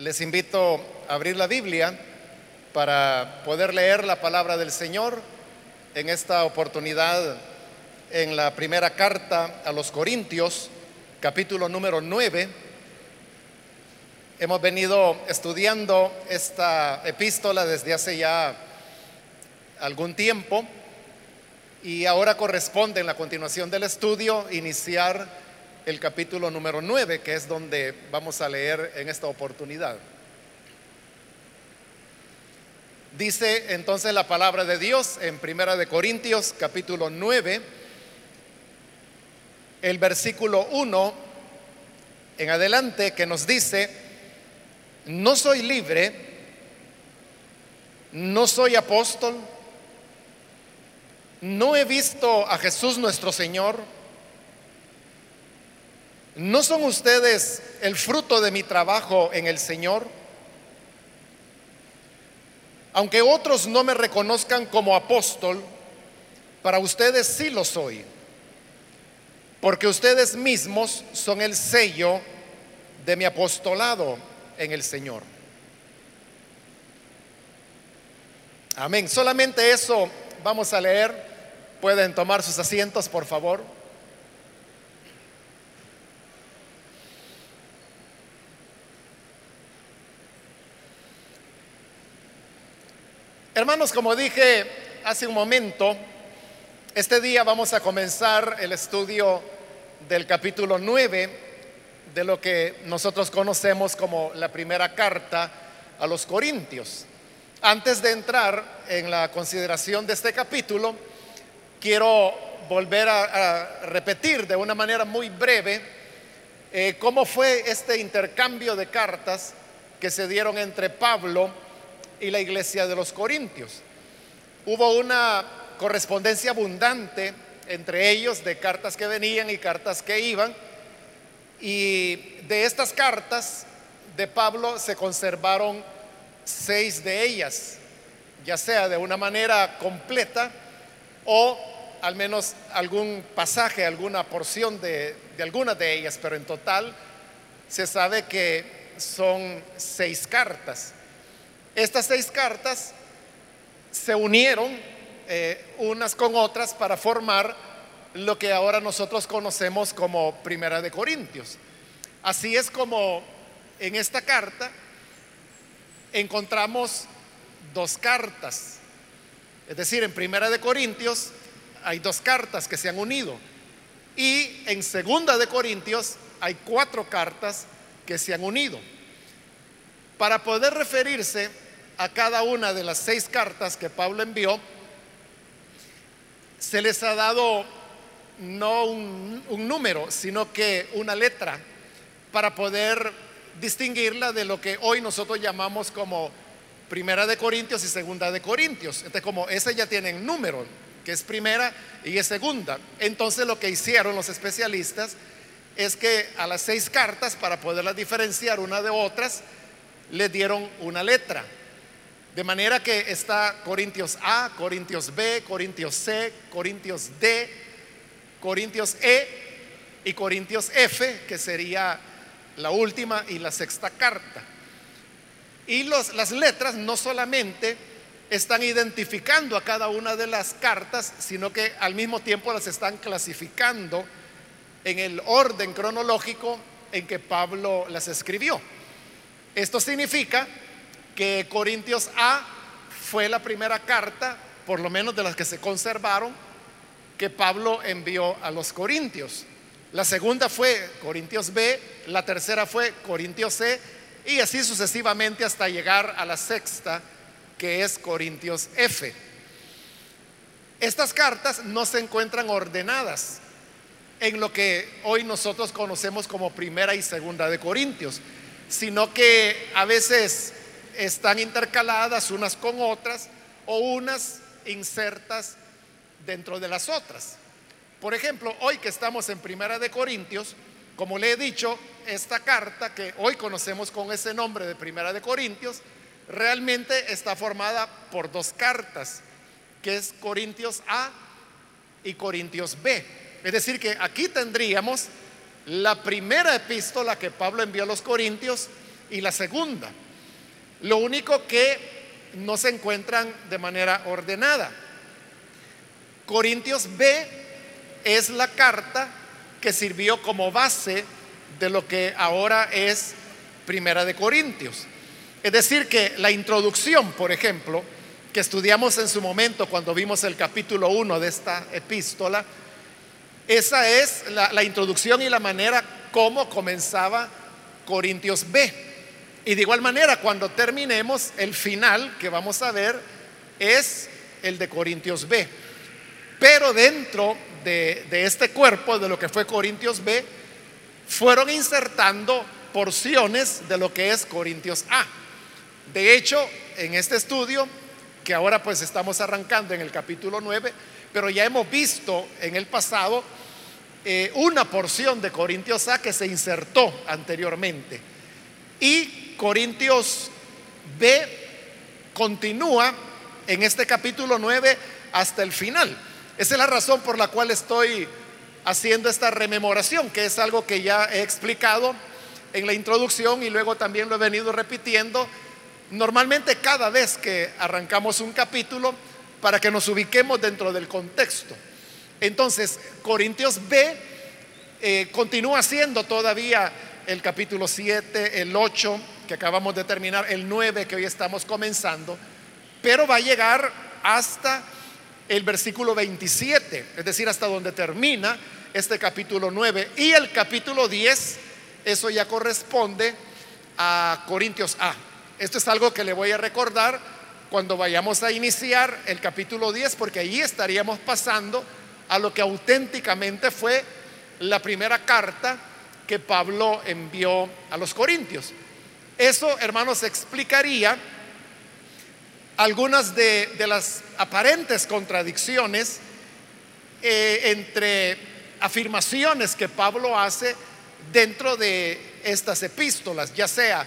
Les invito a abrir la Biblia para poder leer la palabra del Señor en esta oportunidad en la primera carta a los Corintios, capítulo número 9. Hemos venido estudiando esta epístola desde hace ya algún tiempo y ahora corresponde en la continuación del estudio iniciar el capítulo número 9, que es donde vamos a leer en esta oportunidad. Dice entonces la palabra de Dios en Primera de Corintios capítulo 9, el versículo 1 en adelante que nos dice, no soy libre, no soy apóstol, no he visto a Jesús nuestro Señor, ¿No son ustedes el fruto de mi trabajo en el Señor? Aunque otros no me reconozcan como apóstol, para ustedes sí lo soy, porque ustedes mismos son el sello de mi apostolado en el Señor. Amén. Solamente eso vamos a leer. Pueden tomar sus asientos, por favor. Hermanos, como dije hace un momento, este día vamos a comenzar el estudio del capítulo 9 de lo que nosotros conocemos como la primera carta a los Corintios. Antes de entrar en la consideración de este capítulo, quiero volver a, repetir de una manera muy breve eh, cómo fue este intercambio de cartas que se dieron entre Pablo y la iglesia de los Corintios. Hubo una correspondencia abundante entre ellos de cartas que venían y cartas que iban. Y de estas cartas de Pablo se conservaron seis de ellas, ya sea de una manera completa o al menos algún pasaje, alguna porción de, de algunas de ellas, pero en total se sabe que son seis cartas. Estas seis cartas se unieron eh, unas con otras para formar lo que ahora nosotros conocemos como Primera de Corintios. Así es como en esta carta encontramos dos cartas. Es decir, en Primera de Corintios hay dos cartas que se han unido y en Segunda de Corintios hay cuatro cartas que se han unido. Para poder referirse a cada una de las seis cartas que Pablo envió, se les ha dado no un, número, sino que una letra para poder distinguirla de lo que hoy nosotros llamamos como primera de Corintios y segunda de Corintios. Entonces, como ese ya tienen número, que es primera y es segunda. Entonces, lo que hicieron los especialistas es que a las seis cartas, para poderlas diferenciar una de otras, le dieron una letra. De manera que está Corintios A, Corintios B, Corintios C, Corintios D, Corintios E y Corintios F, que sería la última y la sexta carta. Y las letras no solamente están identificando a cada una de las cartas, sino que al mismo tiempo las están clasificando en el orden cronológico en que Pablo las escribió. Esto significa que Corintios A fue la primera carta, por lo menos de las que se conservaron, que Pablo envió a los Corintios. La segunda fue Corintios B, la tercera fue Corintios C y así sucesivamente hasta llegar a la sexta, que es Corintios F. Estas cartas no se encuentran ordenadas en lo que hoy nosotros conocemos como primera y segunda de Corintios, sino que a veces están intercaladas unas con otras o unas insertas dentro de las otras. Por ejemplo, hoy que estamos en Primera de Corintios, como le he dicho, esta carta que hoy conocemos con ese nombre de Primera de Corintios, realmente está formada por dos cartas, que es Corintios A y Corintios B. Es decir, que aquí tendríamos la primera epístola que Pablo envió a los Corintios y la segunda. Lo único que no se encuentran de manera ordenada. Corintios B es la carta que sirvió como base de lo que ahora es Primera de Corintios. Es decir, que la introducción, por ejemplo, que estudiamos en su momento cuando vimos el capítulo 1 de esta epístola, esa es la, la, introducción y la manera como comenzaba Corintios B. Y de igual manera, cuando terminemos, el final que vamos a ver es el de Corintios B. Pero dentro de, de este cuerpo, de lo que fue Corintios B, fueron insertando porciones de lo que es Corintios A. De hecho, en este estudio, que ahora pues estamos arrancando en el capítulo 9, pero ya hemos visto en el pasado eh, una porción de Corintios A que se insertó anteriormente. Y Corintios B continúa en este capítulo 9 hasta el final. Esa es la razón por la cual estoy haciendo esta rememoración, que es algo que ya he explicado en la introducción y luego también lo he venido repitiendo normalmente cada vez que arrancamos un capítulo para que nos ubiquemos dentro del contexto. Entonces, Corintios B eh, continúa siendo todavía el capítulo 7, el 8 que acabamos de terminar, el 9 que hoy estamos comenzando, pero va a llegar hasta el versículo 27, es decir, hasta donde termina este capítulo 9 y el capítulo 10 eso ya corresponde a Corintios A. Esto es algo que le voy a recordar cuando vayamos a iniciar el capítulo 10, porque ahí estaríamos pasando a lo que auténticamente fue la primera carta que Pablo envió a los Corintios. Eso, hermanos, explicaría algunas de, las aparentes contradicciones eh, entre afirmaciones que Pablo hace dentro de estas epístolas, ya sea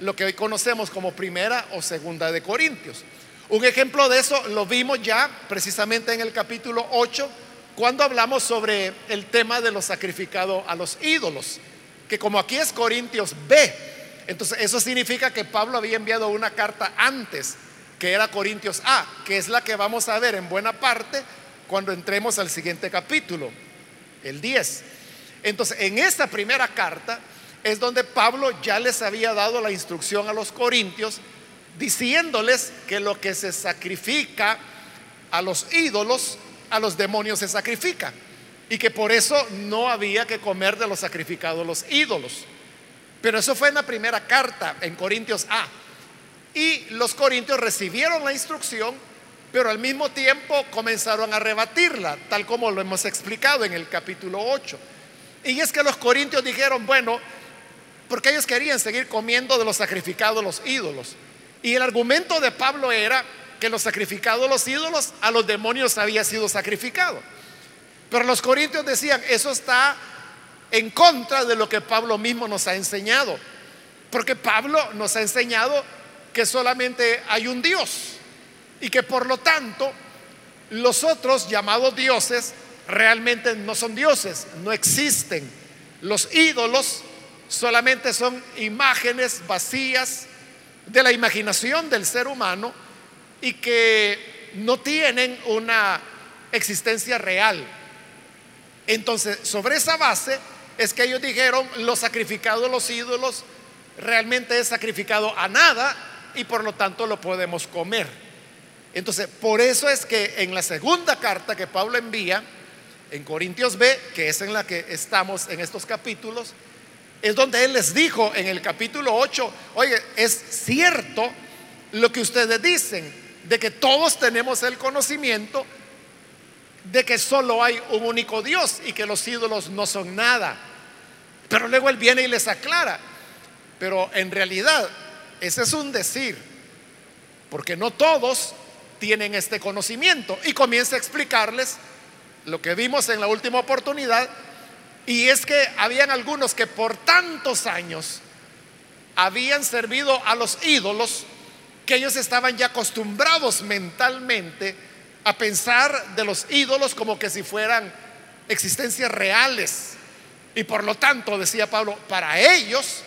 lo que hoy conocemos como primera o segunda de Corintios. Un ejemplo de eso lo vimos ya precisamente en el capítulo 8, cuando hablamos sobre el tema de lo sacrificado a los ídolos, que como aquí es Corintios B, entonces eso significa que Pablo había enviado una carta antes, que era Corintios A, que es la que vamos a ver en buena parte cuando entremos al siguiente capítulo, el 10. Entonces, en esta primera carta es donde Pablo ya les había dado la instrucción a los corintios, diciéndoles que lo que se sacrifica a los ídolos, a los demonios se sacrifica. Y que por eso no había que comer de los sacrificados los ídolos. Pero eso fue en la primera carta, en Corintios A. Y los corintios recibieron la instrucción, pero al mismo tiempo comenzaron a rebatirla, tal como lo hemos explicado en el capítulo 8. Y es que los corintios dijeron, bueno, porque ellos querían seguir comiendo de los sacrificados los ídolos. Y el argumento de Pablo era que los sacrificados los ídolos a los demonios había sido sacrificado. Pero los corintios decían, eso está en contra de lo que Pablo mismo nos ha enseñado. Porque Pablo nos ha enseñado que solamente hay un Dios y que por lo tanto los otros llamados dioses realmente no son dioses, no existen. Los ídolos solamente son imágenes vacías de la imaginación del ser humano y que no tienen una existencia real. Entonces, sobre esa base es que ellos dijeron, lo sacrificado los ídolos realmente es sacrificado a nada y por lo tanto lo podemos comer. Entonces, por eso es que en la segunda carta que Pablo envía, en Corintios B, que es en la que estamos en estos capítulos, es donde Él les dijo en el capítulo 8, oye, es cierto lo que ustedes dicen, de que todos tenemos el conocimiento de que solo hay un único Dios y que los ídolos no son nada. Pero luego Él viene y les aclara, pero en realidad ese es un decir, porque no todos tienen este conocimiento. Y comienza a explicarles lo que vimos en la última oportunidad, y es que habían algunos que por tantos años habían servido a los ídolos, que ellos estaban ya acostumbrados mentalmente a pensar de los ídolos como que si fueran existencias reales. Y por lo tanto, decía Pablo, para ellos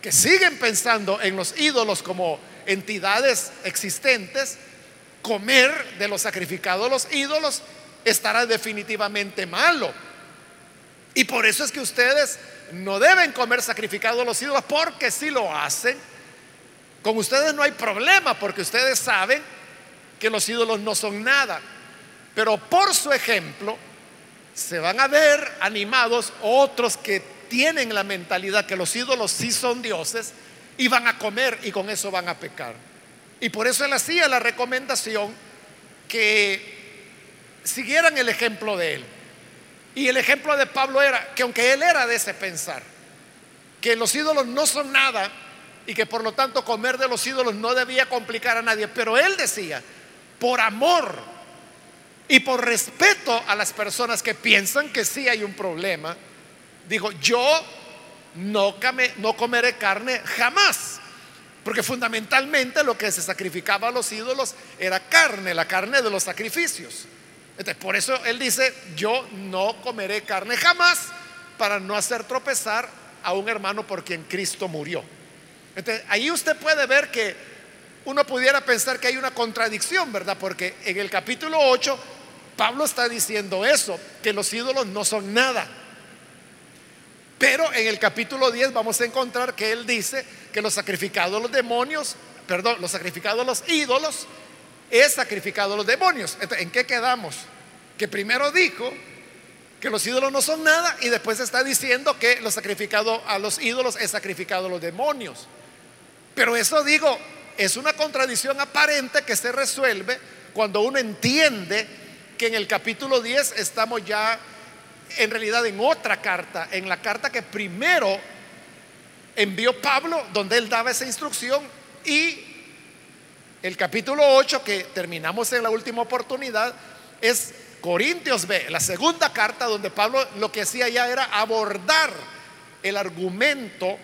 que siguen pensando en los ídolos como entidades existentes, comer de los sacrificados los ídolos estará definitivamente malo. Y por eso es que ustedes no deben comer sacrificado a los ídolos, porque si lo hacen, con ustedes no hay problema, porque ustedes saben que los ídolos no son nada. Pero por su ejemplo, se van a ver animados otros que tienen la mentalidad que los ídolos sí son dioses y van a comer y con eso van a pecar. Y por eso él hacía la recomendación que siguieran el ejemplo de él. Y el ejemplo de Pablo era que aunque él era de ese pensar, que los ídolos no son nada y que por lo tanto comer de los ídolos no debía complicar a nadie, pero él decía, por amor y por respeto a las personas que piensan que sí hay un problema, dijo, yo no, no comeré carne jamás. Porque fundamentalmente lo que se sacrificaba a los ídolos era carne, la carne de los sacrificios. Entonces, por eso él dice, yo no comeré carne jamás para no hacer tropezar a un hermano por quien Cristo murió. Entonces, ahí usted puede ver que uno pudiera pensar que hay una contradicción, ¿verdad? Porque en el capítulo 8 Pablo está diciendo eso, que los ídolos no son nada. Pero en el capítulo 10 vamos a encontrar que él dice que los sacrificados los demonios, perdón, los sacrificados los ídolos es sacrificado a los demonios. ¿En qué quedamos? Que primero dijo que los ídolos no son nada y después está diciendo que lo sacrificado a los ídolos es sacrificado a los demonios. Pero eso digo, es una contradicción aparente que se resuelve cuando uno entiende que en el capítulo 10 estamos ya en realidad en otra carta, en la carta que primero envió Pablo, donde él daba esa instrucción y el capítulo 8, que terminamos en la última oportunidad, es Corintios B, la segunda carta donde Pablo lo que hacía ya era abordar el argumento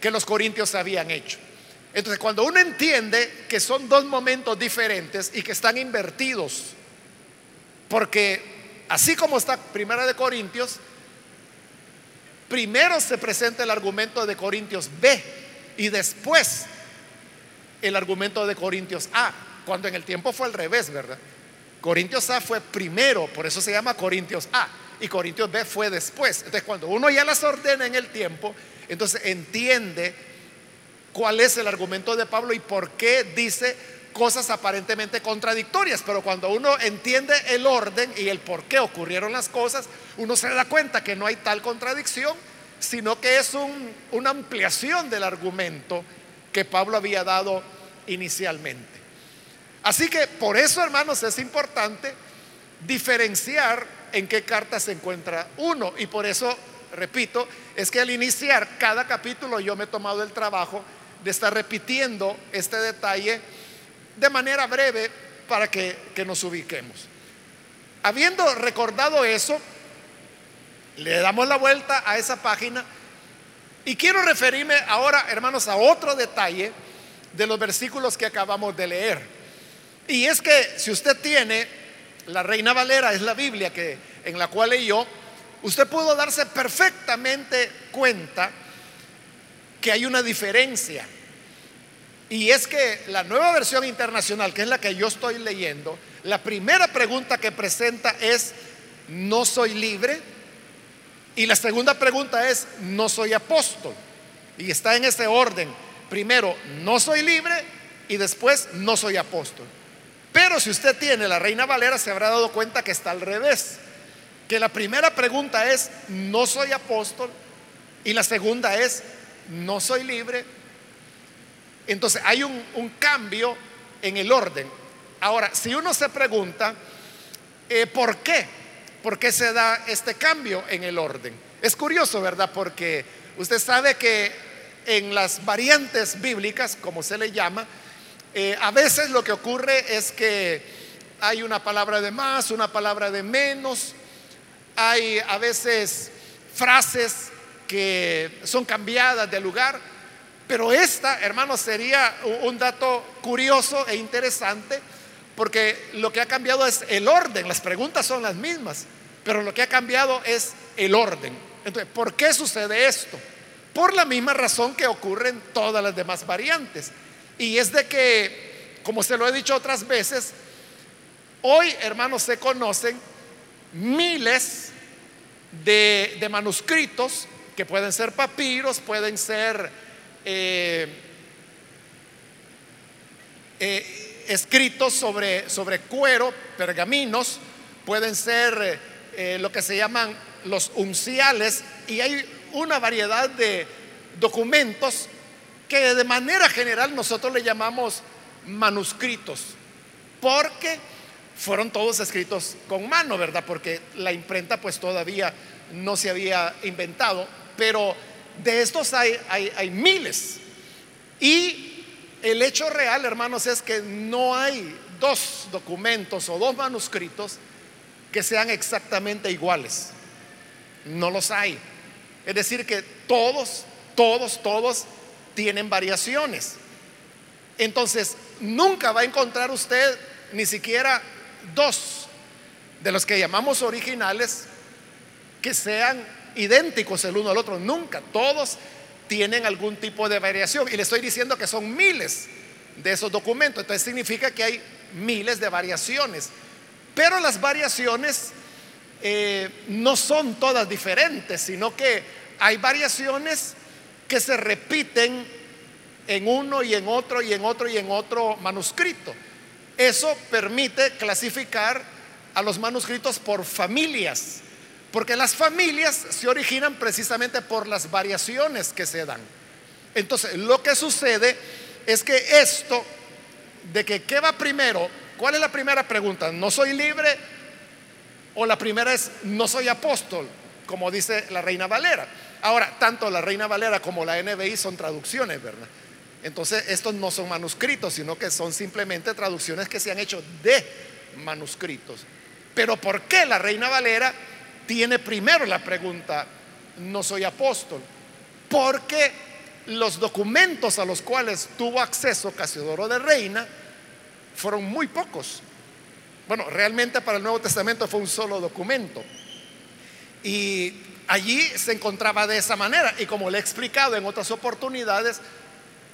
que los corintios habían hecho. Entonces, cuando uno entiende que son dos momentos diferentes y que están invertidos, porque así como está Primera de Corintios, primero se presenta el argumento de Corintios B y después el argumento de Corintios A, cuando en el tiempo fue al revés, ¿verdad? Corintios A fue primero, por eso se llama Corintios A, y Corintios B fue después. Entonces, cuando uno ya las ordena en el tiempo, entonces entiende cuál es el argumento de Pablo y por qué dice cosas aparentemente contradictorias, pero cuando uno entiende el orden y el por qué ocurrieron las cosas, uno se da cuenta que no hay tal contradicción, sino que es una ampliación del argumento que Pablo había dado inicialmente. Así que por eso, hermanos, es importante diferenciar en qué carta se encuentra uno. Y por eso, repito, es que al iniciar cada capítulo yo me he tomado el trabajo de estar repitiendo este detalle de manera breve para que, nos ubiquemos. Habiendo recordado eso, le damos la vuelta a esa página y quiero referirme ahora, hermanos, a otro detalle de los versículos que acabamos de leer. Y es que si usted tiene la Reina Valera, es la Biblia que, en la cual leyó, usted pudo darse perfectamente cuenta que hay una diferencia. Y es que la nueva versión internacional, que es la que yo estoy leyendo, la primera pregunta que presenta es, ¿no soy libre? Y la segunda pregunta es, no soy apóstol. Y está en ese orden. Primero, no soy libre y después, no soy apóstol. Pero si usted tiene la Reina Valera, se habrá dado cuenta que está al revés. Que la primera pregunta es, no soy apóstol. Y la segunda es, no soy libre. Entonces hay un, cambio en el orden. Ahora, si uno se pregunta, eh, ¿por qué? ¿Por qué se da este cambio en el orden? Es curioso, ¿verdad? Porque usted sabe que en las variantes bíblicas, como se le llama, eh, a veces lo que ocurre es que hay una palabra de más, una palabra de menos, hay a veces frases que son cambiadas de lugar, pero esta, hermanos, sería un dato curioso e interesante porque lo que ha cambiado es el orden, las preguntas son las mismas, pero lo que ha cambiado es el orden. Entonces, ¿por qué sucede esto? por la misma razón que ocurren todas las demás variantes. Y es de que, como se lo he dicho otras veces, hoy, hermanos, se conocen miles de, manuscritos que pueden ser papiros, pueden ser eh, eh, escritos sobre, sobre cuero, pergaminos, pueden ser eh, lo que se llaman los unciales, y hay una variedad de documentos que de manera general nosotros le llamamos manuscritos, porque fueron todos escritos con mano, ¿verdad? Porque la imprenta pues todavía no se había inventado, pero de estos hay, hay, miles. Y el hecho real, hermanos, es que no hay dos documentos o dos manuscritos que sean exactamente iguales. No los hay. Es decir, que todos, todos, todos tienen variaciones. Entonces, nunca va a encontrar usted ni siquiera dos de los que llamamos originales que sean idénticos el uno al otro. Nunca. Todos tienen algún tipo de variación. Y le estoy diciendo que son miles de esos documentos. Entonces significa que hay miles de variaciones. Pero las variaciones eh, no son todas diferentes, sino que hay variaciones que se repiten en uno y en otro y en otro y en otro manuscrito. Eso permite clasificar a los manuscritos por familias, porque las familias se originan precisamente por las variaciones que se dan. Entonces, lo que sucede es que esto de que qué va primero, ¿cuál es la primera pregunta? ¿No soy libre? O la primera es, no soy apóstol, como dice la Reina Valera. Ahora, tanto la Reina Valera como la NBI son traducciones, ¿verdad? Entonces, estos no son manuscritos, sino que son simplemente traducciones que se han hecho de manuscritos. Pero ¿por qué la Reina Valera tiene primero la pregunta, no soy apóstol? Porque los documentos a los cuales tuvo acceso Casiodoro de Reina fueron muy pocos. Bueno, realmente para el Nuevo Testamento fue un solo documento. Y allí se encontraba de esa manera. Y como le he explicado en otras oportunidades,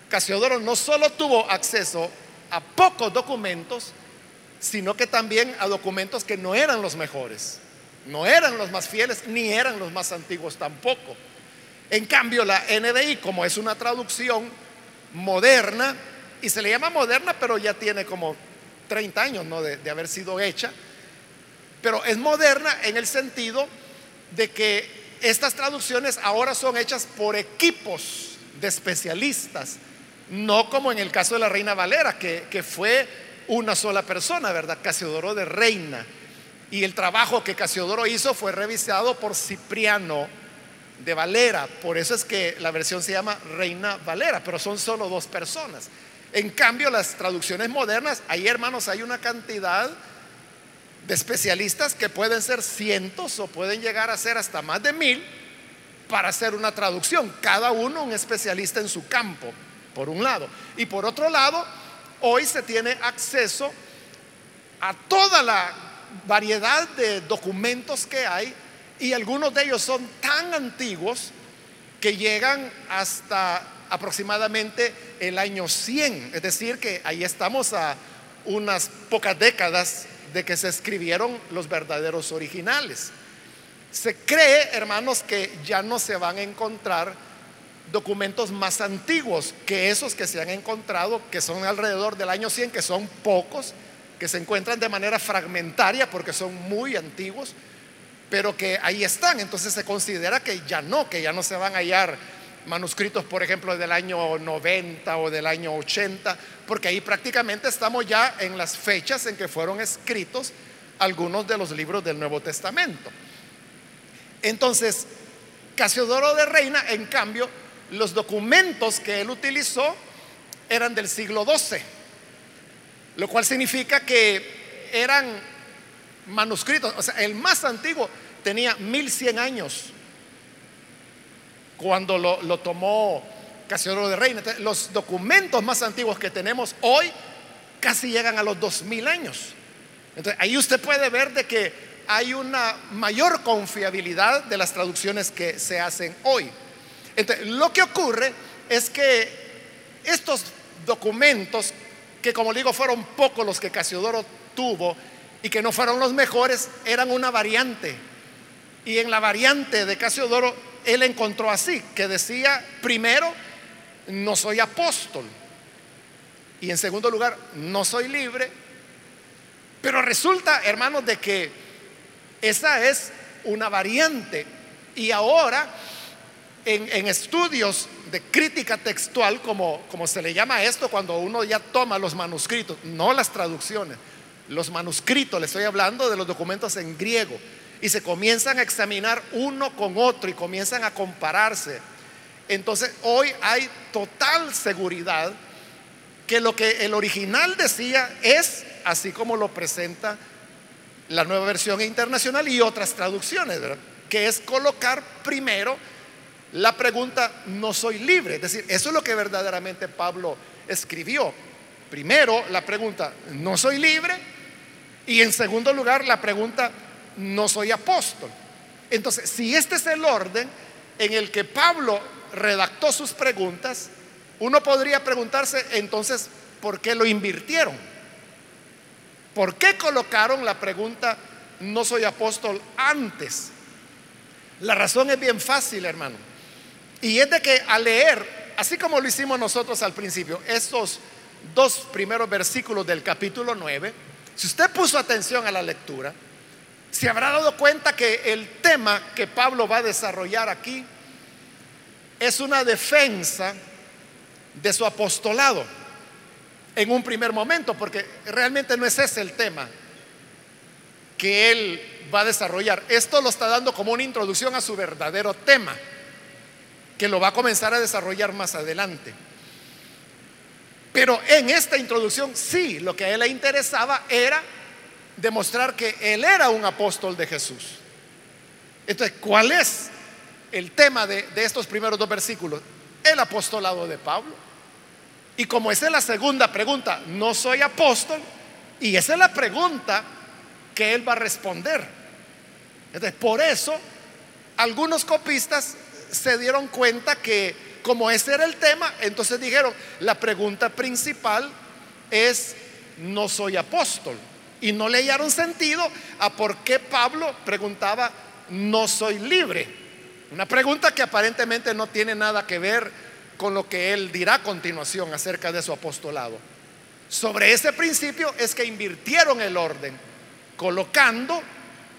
Casiodoro no solo tuvo acceso a pocos documentos, sino que también a documentos que no eran los mejores, no eran los más fieles, ni eran los más antiguos tampoco. En cambio, la NDI, como es una traducción moderna, y se le llama moderna, pero ya tiene como 30 años ¿no? de, de haber sido hecha, pero es moderna en el sentido de que estas traducciones ahora son hechas por equipos de especialistas no como en el caso de la reina Valera, que, fue una sola persona, ¿verdad? Casiodoro de reina. Y el trabajo que Casiodoro hizo fue revisado por Cipriano de Valera. Por eso es que la versión se llama Reina Valera, pero son solo dos personas. En cambio, las traducciones modernas, ahí hermanos, hay una cantidad de especialistas que pueden ser cientos o pueden llegar a ser hasta más de mil para hacer una traducción. Cada uno un especialista en su campo por un lado. Y por otro lado, hoy se tiene acceso a toda la variedad de documentos que hay y algunos de ellos son tan antiguos que llegan hasta aproximadamente el año 100. Es decir, que ahí estamos a unas pocas décadas de que se escribieron los verdaderos originales. Se cree, hermanos, que ya no se van a encontrar documentos más antiguos que esos que se han encontrado, que son alrededor del año 100, que son pocos, que se encuentran de manera fragmentaria porque son muy antiguos, pero que ahí están. Entonces se considera que ya no, que ya no se van a hallar manuscritos, por ejemplo, del año 90 o del año 80, porque ahí prácticamente estamos ya en las fechas en que fueron escritos algunos de los libros del Nuevo Testamento. Entonces, Casiodoro de Reina, en cambio, los documentos que él utilizó eran del siglo XII, lo cual significa que eran manuscritos, o sea, el más antiguo tenía 1100 años cuando lo, tomó Casiodoro de Reina. los documentos más antiguos que tenemos hoy casi llegan a los 2000 años. Entonces, ahí usted puede ver de que hay una mayor confiabilidad de las traducciones que se hacen hoy. Entonces, lo que ocurre es que estos documentos, que como digo fueron pocos los que Casiodoro tuvo y que no fueron los mejores, eran una variante. Y en la variante de Casiodoro, él encontró así, que decía, primero, no soy apóstol. Y en segundo lugar, no soy libre. Pero resulta, hermanos, de que esa es una variante. Y ahora, en, estudios de crítica textual, como, como se le llama esto, cuando uno ya toma los manuscritos, no las traducciones, los manuscritos, le estoy hablando de los documentos en griego, y se comienzan a examinar uno con otro y comienzan a compararse. Entonces, hoy hay total seguridad que lo que el original decía es así como lo presenta la nueva versión internacional y otras traducciones, que es colocar primero la pregunta no soy libre. Es decir, eso es lo que verdaderamente Pablo escribió. Primero la pregunta no soy libre y en segundo lugar la pregunta no soy apóstol. Entonces, si este es el orden en el que Pablo redactó sus preguntas, uno podría preguntarse entonces, ¿por qué lo invirtieron? ¿Por qué colocaron la pregunta, no soy apóstol antes? La razón es bien fácil, hermano. Y es de que al leer, así como lo hicimos nosotros al principio, estos dos primeros versículos del capítulo 9, si usted puso atención a la lectura, se habrá dado cuenta que el tema que Pablo va a desarrollar aquí es una defensa de su apostolado en un primer momento, porque realmente no es ese el tema que él va a desarrollar. Esto lo está dando como una introducción a su verdadero tema, que lo va a comenzar a desarrollar más adelante. Pero en esta introducción sí, lo que a él le interesaba era demostrar que él era un apóstol de Jesús. Entonces, ¿cuál es el tema de, de estos primeros dos versículos? El apostolado de Pablo. Y como esa es la segunda pregunta, no soy apóstol, y esa es la pregunta que él va a responder. Entonces, por eso, algunos copistas se dieron cuenta que como ese era el tema, entonces dijeron, la pregunta principal es, no soy apóstol. Y no le hallaron sentido a por qué Pablo preguntaba, no soy libre. Una pregunta que aparentemente no tiene nada que ver con lo que él dirá a continuación acerca de su apostolado. Sobre ese principio es que invirtieron el orden, colocando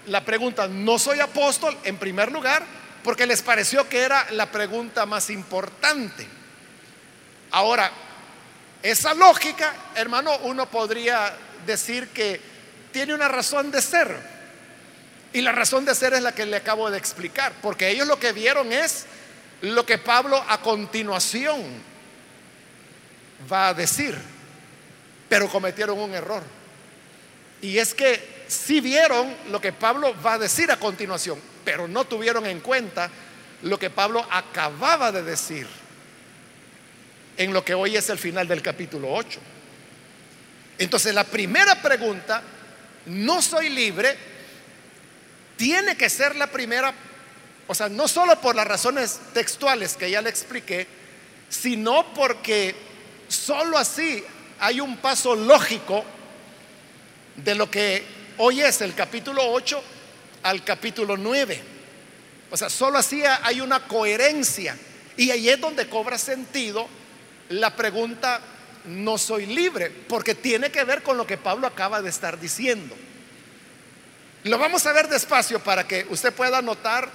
la pregunta, no soy apóstol, en primer lugar, porque les pareció que era la pregunta más importante. Ahora, esa lógica, hermano, uno podría decir que tiene una razón de ser. Y la razón de ser es la que le acabo de explicar, porque ellos lo que vieron es lo que Pablo a continuación va a decir, pero cometieron un error. Y es que si vieron lo que Pablo va a decir a continuación, pero no tuvieron en cuenta lo que Pablo acababa de decir en lo que hoy es el final del capítulo 8. Entonces la primera pregunta, no soy libre, tiene que ser la primera o sea, no solo por las razones textuales que ya le expliqué, sino porque solo así hay un paso lógico de lo que hoy es el capítulo 8 al capítulo 9. O sea, solo así hay una coherencia. Y ahí es donde cobra sentido la pregunta, no soy libre, porque tiene que ver con lo que Pablo acaba de estar diciendo. Lo vamos a ver despacio para que usted pueda notar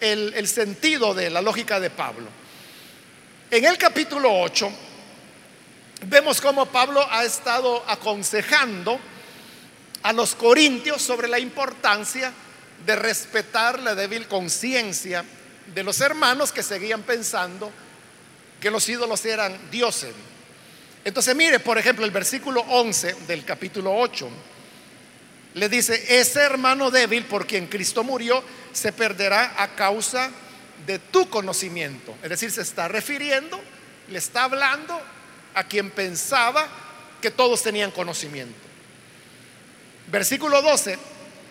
el, sentido de la lógica de Pablo. En el capítulo 8 vemos cómo Pablo ha estado aconsejando a los corintios sobre la importancia de respetar la débil conciencia de los hermanos que seguían pensando que los ídolos eran dioses. Entonces mire, por ejemplo, el versículo 11 del capítulo 8 le dice, ese hermano débil por quien Cristo murió se perderá a causa de tu conocimiento. Es decir, se está refiriendo, le está hablando a quien pensaba que todos tenían conocimiento. Versículo 12,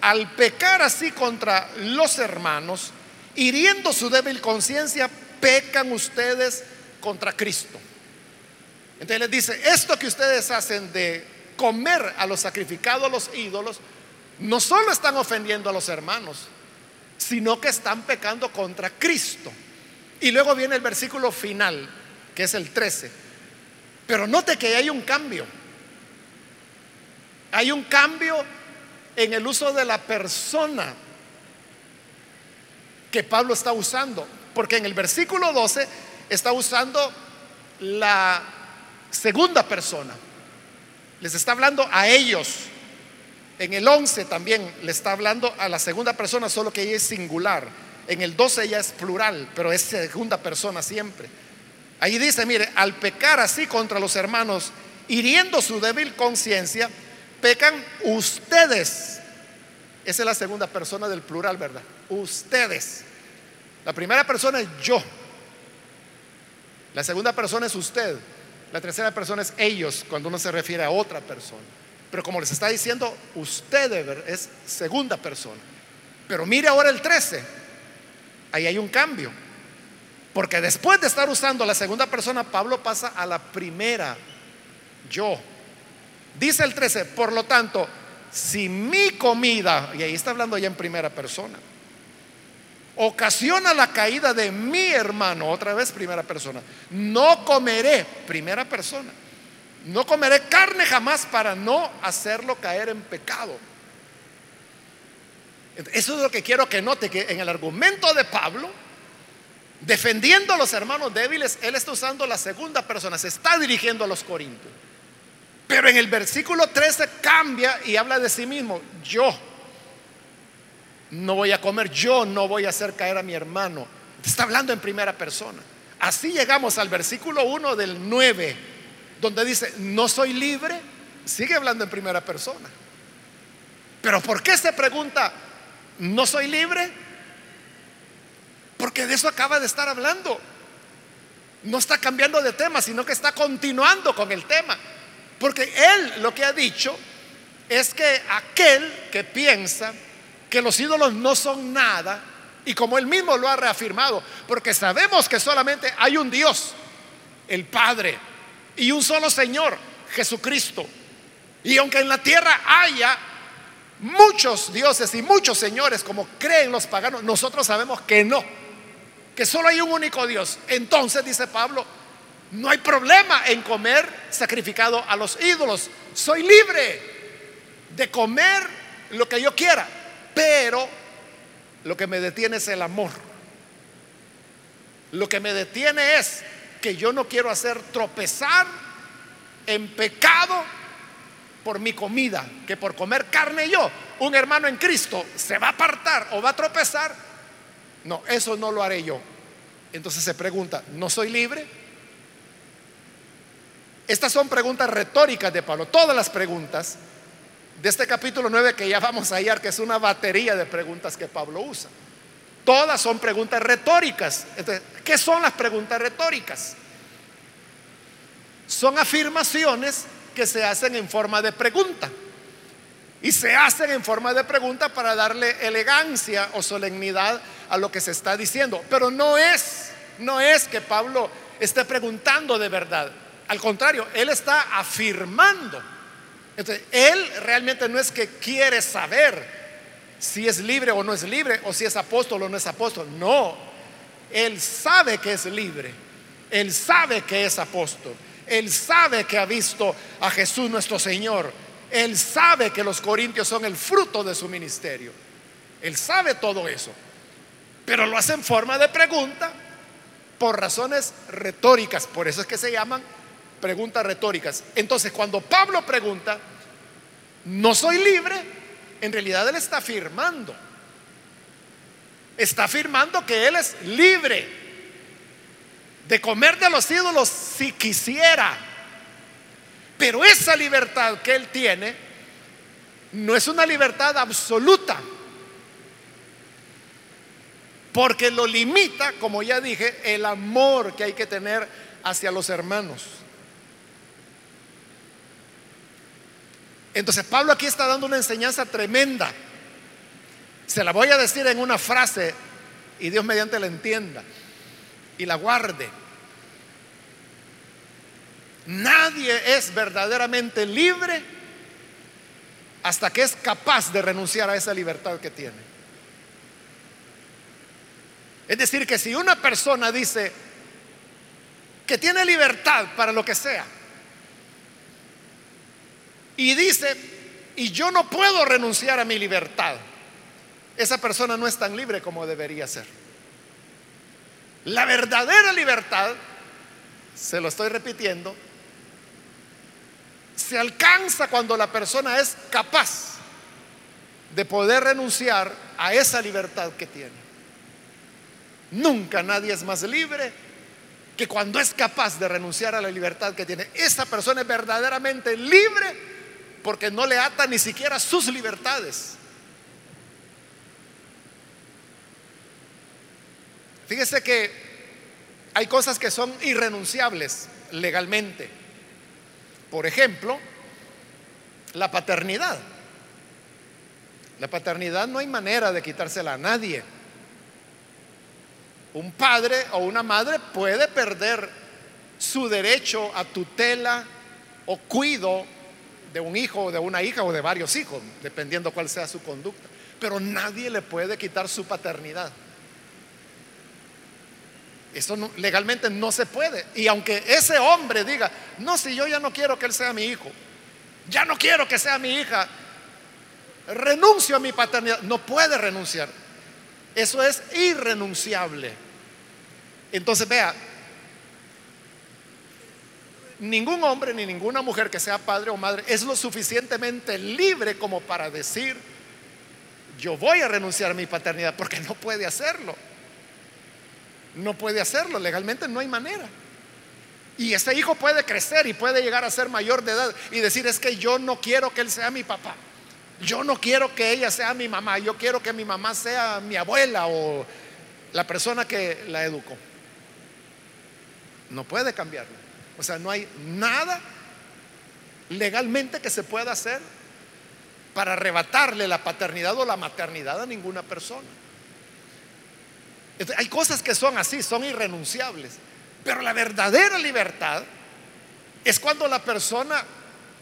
al pecar así contra los hermanos, hiriendo su débil conciencia, pecan ustedes contra Cristo. Entonces les dice, esto que ustedes hacen de comer a los sacrificados a los ídolos, no solo están ofendiendo a los hermanos, sino que están pecando contra Cristo. Y luego viene el versículo final, que es el 13. Pero note que hay un cambio. Hay un cambio en el uso de la persona que Pablo está usando. Porque en el versículo 12 está usando la segunda persona. Les está hablando a ellos. En el 11 también le está hablando a la segunda persona, solo que ella es singular. En el 12 ella es plural, pero es segunda persona siempre. Ahí dice, mire, al pecar así contra los hermanos, hiriendo su débil conciencia, pecan ustedes. Esa es la segunda persona del plural, ¿verdad? Ustedes. La primera persona es yo. La segunda persona es usted. La tercera persona es ellos, cuando uno se refiere a otra persona. Pero como les está diciendo, usted es segunda persona. Pero mire ahora el 13. Ahí hay un cambio. Porque después de estar usando la segunda persona, Pablo pasa a la primera, yo. Dice el 13, por lo tanto, si mi comida, y ahí está hablando ya en primera persona, ocasiona la caída de mi hermano, otra vez primera persona, no comeré, primera persona, no comeré carne jamás para no hacerlo caer en pecado. Eso es lo que quiero que note, que en el argumento de Pablo, defendiendo a los hermanos débiles, él está usando la segunda persona, se está dirigiendo a los corintios. Pero en el versículo 13 cambia y habla de sí mismo, yo no voy a comer, yo no voy a hacer caer a mi hermano. Está hablando en primera persona. Así llegamos al versículo 1 del 9, donde dice, no soy libre, sigue hablando en primera persona. Pero ¿por qué se pregunta, no soy libre? Porque de eso acaba de estar hablando. No está cambiando de tema, sino que está continuando con el tema. Porque él lo que ha dicho es que aquel que piensa que los ídolos no son nada, y como él mismo lo ha reafirmado, porque sabemos que solamente hay un Dios, el Padre, y un solo Señor, Jesucristo. Y aunque en la tierra haya muchos dioses y muchos señores, como creen los paganos, nosotros sabemos que no, que solo hay un único Dios. Entonces, dice Pablo, no hay problema en comer sacrificado a los ídolos. Soy libre de comer lo que yo quiera, pero lo que me detiene es el amor. Lo que me detiene es que yo no quiero hacer tropezar en pecado por mi comida, que por comer carne yo, un hermano en Cristo, se va a apartar o va a tropezar. No, eso no lo haré yo. Entonces se pregunta, ¿no soy libre? Estas son preguntas retóricas de Pablo. Todas las preguntas de este capítulo 9 que ya vamos a hallar, que es una batería de preguntas que Pablo usa. Todas son preguntas retóricas. ¿qué son las preguntas retóricas? Son afirmaciones que se hacen en forma de pregunta. Y se hacen en forma de pregunta para darle elegancia o solemnidad a lo que se está diciendo. Pero no es, no es que Pablo esté preguntando de verdad. Al contrario, él está afirmando. Entonces, él realmente no es que quiere saber si es libre o no es libre, o si es apóstol o no es apóstol. No, él sabe que es libre. Él sabe que es apóstol. Él sabe que ha visto a Jesús nuestro Señor. Él sabe que los corintios son el fruto de su ministerio. Él sabe todo eso. Pero lo hace en forma de pregunta por razones retóricas. Por eso es que se llaman preguntas retóricas. Entonces, cuando Pablo pregunta, no soy libre, en realidad él está afirmando. Está afirmando que él es libre de comer de los ídolos si quisiera. Pero esa libertad que él tiene no es una libertad absoluta. Porque lo limita, como ya dije, el amor que hay que tener hacia los hermanos. Entonces Pablo aquí está dando una enseñanza tremenda. Se la voy a decir en una frase y Dios mediante la entienda. y la guarde. Nadie es verdaderamente libre hasta que es capaz de renunciar a esa libertad que tiene. Es decir, que si una persona dice que tiene libertad para lo que sea, y dice, y yo no puedo renunciar a mi libertad, esa persona no es tan libre como debería ser. La verdadera libertad, se lo estoy repitiendo, se alcanza cuando la persona es capaz de poder renunciar a esa libertad que tiene. Nunca nadie es más libre que cuando es capaz de renunciar a la libertad que tiene. Esa persona es verdaderamente libre porque no le ata ni siquiera sus libertades. Fíjese que hay cosas que son irrenunciables legalmente. Por ejemplo, la paternidad. La paternidad no hay manera de quitársela a nadie. Un padre o una madre puede perder su derecho a tutela o cuido de un hijo o de una hija o de varios hijos, dependiendo cuál sea su conducta. Pero nadie le puede quitar su paternidad. Eso legalmente no se puede. Y aunque ese hombre diga, no, si yo ya no quiero que él sea mi hijo, ya no quiero que sea mi hija, renuncio a mi paternidad, no puede renunciar. Eso es irrenunciable. Entonces vea, ningún hombre ni ninguna mujer que sea padre o madre es lo suficientemente libre como para decir, yo voy a renunciar a mi paternidad, porque no puede hacerlo no puede hacerlo, legalmente no hay manera. Y ese hijo puede crecer y puede llegar a ser mayor de edad y decir, es que yo no quiero que él sea mi papá. Yo no quiero que ella sea mi mamá, yo quiero que mi mamá sea mi abuela o la persona que la educó. No puede cambiarlo. O sea, no hay nada legalmente que se pueda hacer para arrebatarle la paternidad o la maternidad a ninguna persona hay cosas que son así, son irrenunciables. Pero la verdadera libertad es cuando la persona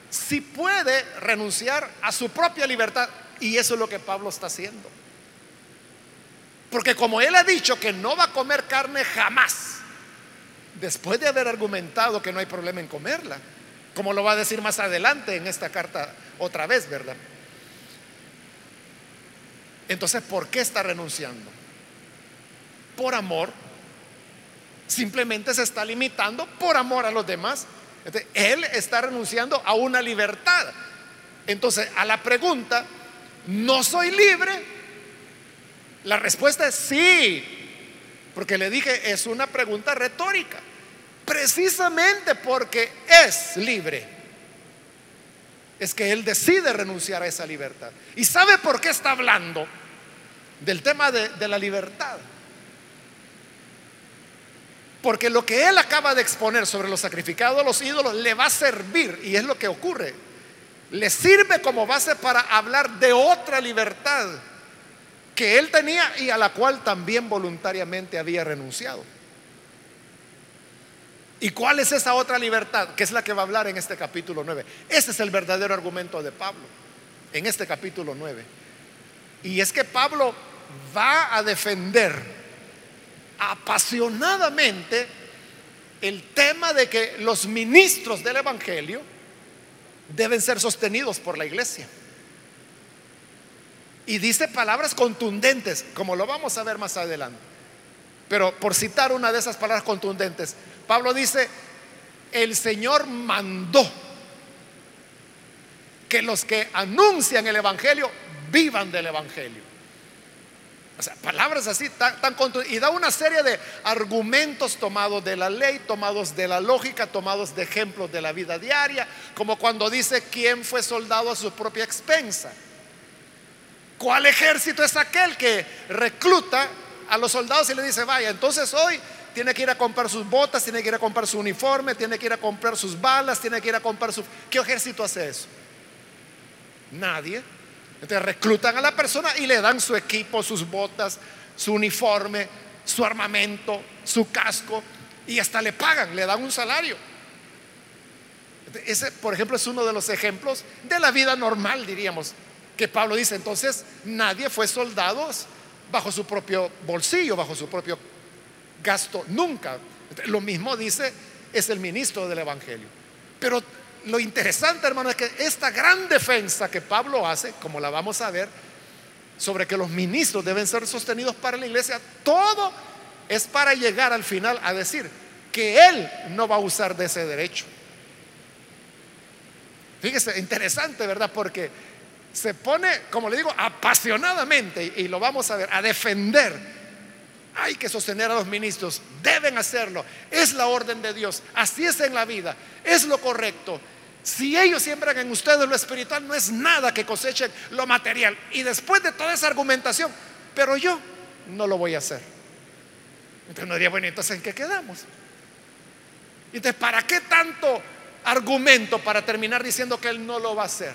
sí puede renunciar a su propia libertad. Y eso es lo que Pablo está haciendo. Porque como él ha dicho que no va a comer carne jamás, después de haber argumentado que no hay problema en comerla, como lo va a decir más adelante en esta carta otra vez, ¿verdad? Entonces, ¿por qué está renunciando? por amor, simplemente se está limitando por amor a los demás. él está renunciando a una libertad. Entonces, a la pregunta, ¿no soy libre? La respuesta es sí, porque le dije, es una pregunta retórica, precisamente porque es libre. Es que él decide renunciar a esa libertad. ¿Y sabe por qué está hablando del tema de, la libertad? Porque lo que él acaba de exponer sobre los sacrificados los ídolos le va a servir, y es lo que ocurre. Le sirve como base para hablar de otra libertad que él tenía y a la cual también voluntariamente había renunciado. ¿Y cuál es esa otra libertad? Que es la que va a hablar en este capítulo 9. Ese es el verdadero argumento de Pablo, en este capítulo 9. Y es que Pablo va a defender apasionadamente el tema de que los ministros del Evangelio deben ser sostenidos por la iglesia. Y dice palabras contundentes, como lo vamos a ver más adelante. Pero por citar una de esas palabras contundentes, Pablo dice, el Señor mandó que los que anuncian el Evangelio vivan del Evangelio. O sea, palabras así tan, tan y da una serie de argumentos tomados de la ley, tomados de la lógica, tomados de ejemplos de la vida diaria, como cuando dice quién fue soldado a su propia expensa. ¿Cuál ejército es aquel que recluta a los soldados y le dice, vaya, entonces hoy tiene que ir a comprar sus botas, tiene que ir a comprar su uniforme, tiene que ir a comprar sus balas, tiene que ir a comprar su... ¿Qué ejército hace eso? Nadie. Entonces reclutan a la persona y le dan su equipo, sus botas, su uniforme, su armamento, su casco, y hasta le pagan, le dan un salario. Ese, por ejemplo, es uno de los ejemplos de la vida normal, diríamos, que Pablo dice, entonces nadie fue soldado bajo su propio bolsillo, bajo su propio gasto, nunca. Lo mismo dice es el ministro del Evangelio. Pero lo interesante, hermano, es que esta gran defensa que Pablo hace, como la vamos a ver, sobre que los ministros deben ser sostenidos para la iglesia, todo es para llegar al final a decir que él no va a usar de ese derecho. Fíjese, interesante, ¿verdad? Porque se pone, como le digo, apasionadamente, y lo vamos a ver, a defender. Hay que sostener a los ministros, deben hacerlo. Es la orden de Dios, así es en la vida, es lo correcto. Si ellos siembran en ustedes lo espiritual, no es nada que cosechen lo material. Y después de toda esa argumentación, pero yo no lo voy a hacer. Entonces no diría, bueno, entonces ¿en qué quedamos? Entonces, ¿para qué tanto argumento para terminar diciendo que él no lo va a hacer.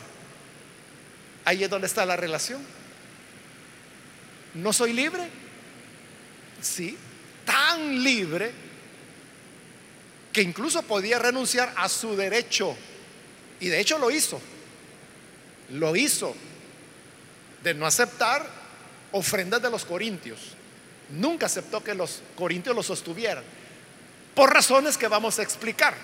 Ahí es donde está la relación. ¿No soy libre? Sí, tan libre que incluso podía renunciar a su derecho. Y de hecho lo hizo. Lo hizo de no aceptar ofrendas de los corintios. Nunca aceptó que los corintios lo sostuvieran. Por razones que vamos a explicar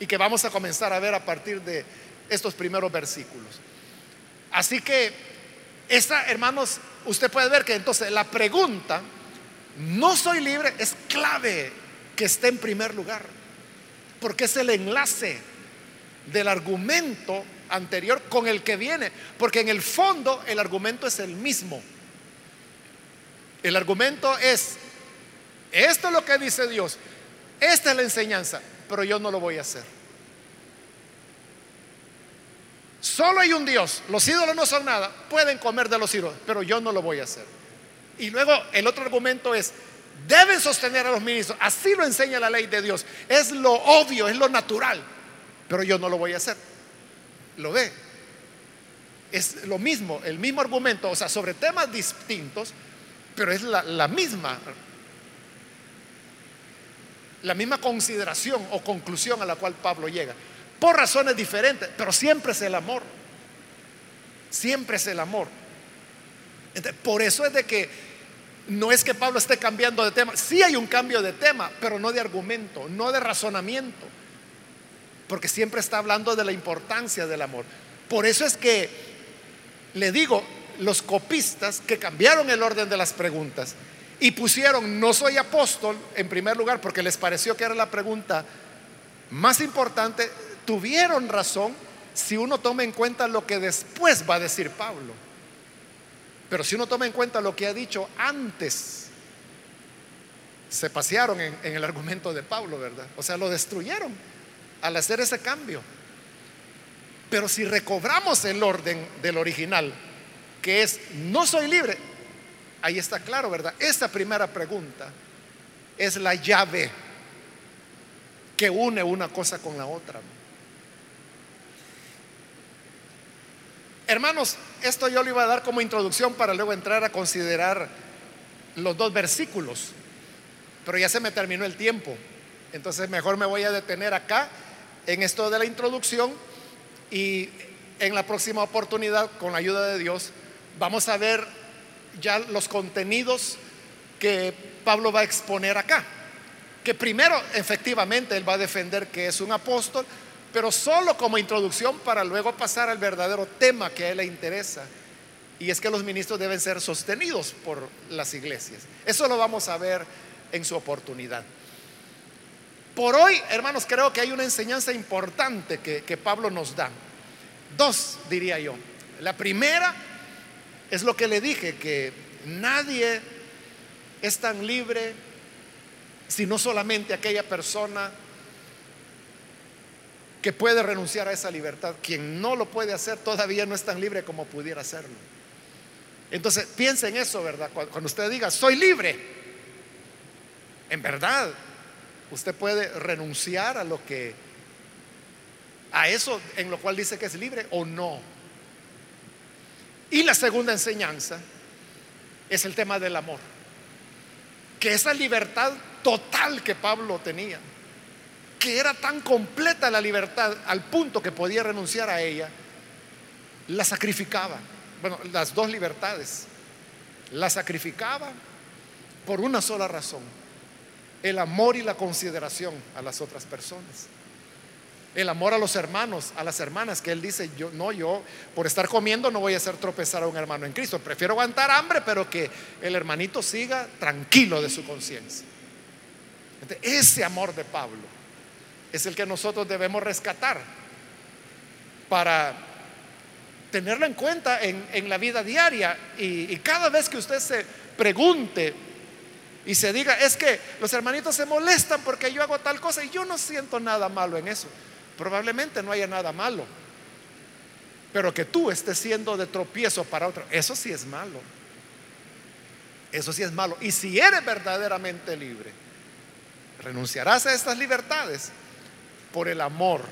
y que vamos a comenzar a ver a partir de estos primeros versículos. Así que, esta, hermanos, usted puede ver que entonces la pregunta, no soy libre, es clave que esté en primer lugar, porque es el enlace del argumento anterior con el que viene, porque en el fondo el argumento es el mismo. El argumento es, esto es lo que dice Dios, esta es la enseñanza, pero yo no lo voy a hacer. Solo hay un Dios, los ídolos no son nada, pueden comer de los ídolos, pero yo no lo voy a hacer. Y luego el otro argumento es, deben sostener a los ministros, así lo enseña la ley de Dios, es lo obvio, es lo natural, pero yo no lo voy a hacer. ¿Lo ve? Es lo mismo, el mismo argumento, o sea, sobre temas distintos, pero es la, misma la misma consideración o conclusión a la cual Pablo llega. Por razones diferentes, pero siempre es el amor. Siempre es el amor. por eso es de que no es que Pablo esté cambiando de tema. Sí hay un cambio de tema, pero no de argumento, no de razonamiento. Porque siempre está hablando de la importancia del amor. Por eso es que le digo, los copistas que cambiaron el orden de las preguntas y pusieron no soy apóstol en primer lugar porque les pareció que era la pregunta más importante, tuvieron razón si uno toma en cuenta lo que después va a decir Pablo. Pero si uno toma en cuenta lo que ha dicho antes, se pasearon en, el argumento de Pablo, ¿verdad? O sea, lo destruyeron al hacer ese cambio. Pero si recobramos el orden del original, que es no soy libre, Ahí está claro, ¿verdad? Esta primera pregunta es la llave que une una cosa con la otra. Hermanos, esto yo le iba a dar como introducción para luego entrar a considerar los dos versículos, pero ya se me terminó el tiempo, entonces mejor me voy a detener acá en esto de la introducción y en la próxima oportunidad, con la ayuda de Dios, vamos a ver ya los contenidos que Pablo va a exponer acá. Que primero, efectivamente, él va a defender que es un apóstol, pero solo como introducción para luego pasar al verdadero tema que a él le interesa. Y es que los ministros deben ser sostenidos por las iglesias. Eso lo vamos a ver en su oportunidad. Por hoy, hermanos, creo que hay una enseñanza importante que, que Pablo nos da. Dos, diría yo. La primera es lo que le dije, que nadie es tan libre sino solamente aquella persona que puede renunciar a esa libertad. Quien no lo puede hacer todavía no es tan libre como pudiera hacerlo. Entonces, piensa en eso, ¿verdad? Cuando usted diga, soy libre, en verdad, usted puede renunciar a lo que, a eso en lo cual dice que es libre o no. Y la segunda enseñanza es el tema del amor. que esa libertad total que Pablo tenía, que era tan completa la libertad al punto que podía renunciar a ella, la sacrificaba. Bueno, las dos libertades, la sacrificaba por una sola razón, el amor y la consideración a las otras personas. El amor a los hermanos, a las hermanas, que él dice, yo no, yo por estar comiendo no voy a hacer tropezar a un hermano en Cristo. Prefiero aguantar hambre, pero que el hermanito siga tranquilo de su conciencia. Ese amor de Pablo es el que nosotros debemos rescatar para tenerlo en cuenta en, la vida diaria. Y, y cada vez que usted se pregunte y se diga, es que los hermanitos se molestan porque yo hago tal cosa y yo no siento nada malo en eso. Probablemente no haya nada malo. Pero que tú estés siendo de tropiezo para otro, eso sí es malo. Eso sí es malo. Y si eres verdaderamente libre, renunciarás a estas libertades por el amor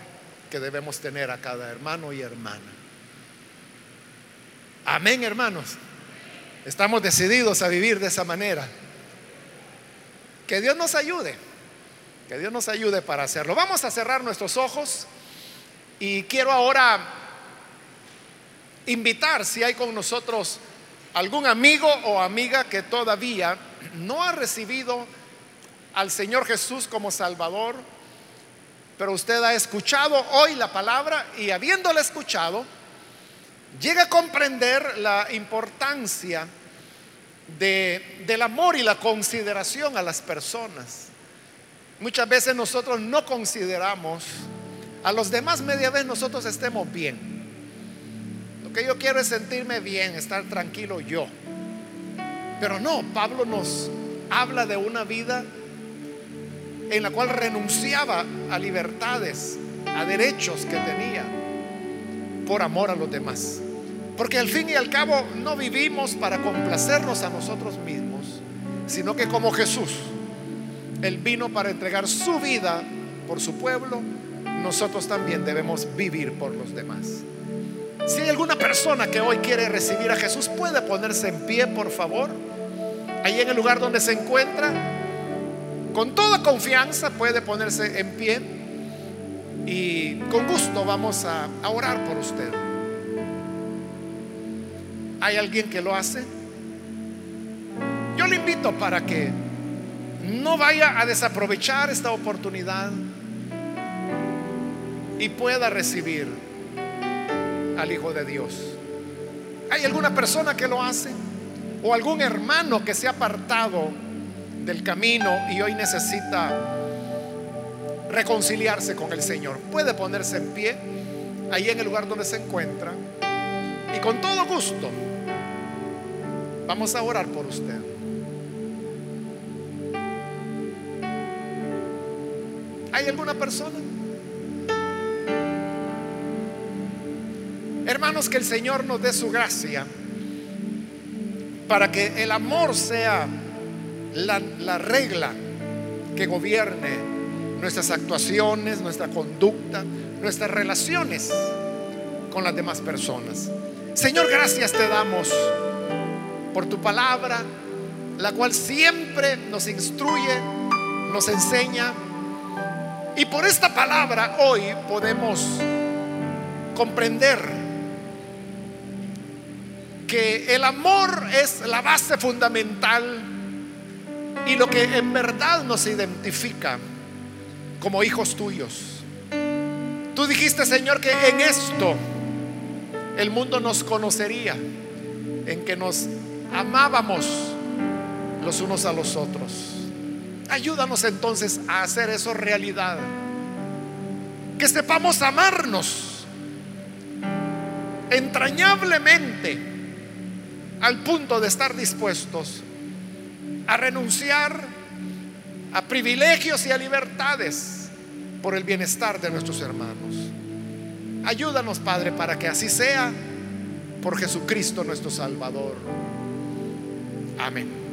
que debemos tener a cada hermano y hermana. Amén, hermanos. Estamos decididos a vivir de esa manera. Que Dios nos ayude. Que Dios nos ayude para hacerlo. Vamos a cerrar nuestros ojos y quiero ahora invitar si hay con nosotros algún amigo o amiga que todavía no ha recibido al Señor Jesús como Salvador, pero usted ha escuchado hoy la palabra y habiéndola escuchado, llega a comprender la importancia del amor y la consideración a las personas. Muchas veces nosotros no consideramos a los demás media vez nosotros estemos bien. Lo que yo quiero es sentirme bien, estar tranquilo yo. Pero no, Pablo nos habla de una vida en la cual renunciaba a libertades, a derechos que tenía por amor a los demás. Porque al fin y al cabo no vivimos para complacernos a nosotros mismos, sino que como Jesús, Él vino para entregar su vida por su pueblo, nosotros también debemos vivir por los demás. Si hay alguna persona que hoy quiere recibir a Jesús, puede ponerse en pie, por favor, ahí en el lugar donde se encuentra. Con toda confianza puede ponerse en pie y con gusto vamos a, orar por usted. ¿Hay alguien que lo hace? Yo le invito para que no vaya a desaprovechar esta oportunidad y pueda recibir al Hijo de Dios. ¿Hay alguna persona que lo hace? ¿O algún hermano que se ha apartado del camino y hoy necesita reconciliarse con el Señor? Puede ponerse en pie ahí en el lugar donde se encuentra y con todo gusto Vamos a orar por usted. ¿Hay alguna persona? Hermanos, que el Señor nos dé su gracia para que el amor sea la, la regla que gobierne nuestras actuaciones, nuestra conducta, nuestras relaciones con las demás personas. Señor, gracias te damos por tu palabra, la cual siempre nos instruye, nos enseña. Y por esta palabra hoy podemos comprender que el amor es la base fundamental y lo que en verdad nos identifica como hijos tuyos. Tú dijiste, Señor, que en esto el mundo nos conocería, en que nos amábamos los unos a los otros. Ayúdanos entonces a hacer eso realidad. Que sepamos amarnos entrañablemente al punto de estar dispuestos a renunciar a privilegios y a libertades por el bienestar de nuestros hermanos. Ayúdanos, Padre, para que así sea por Jesucristo nuestro Salvador. Amén.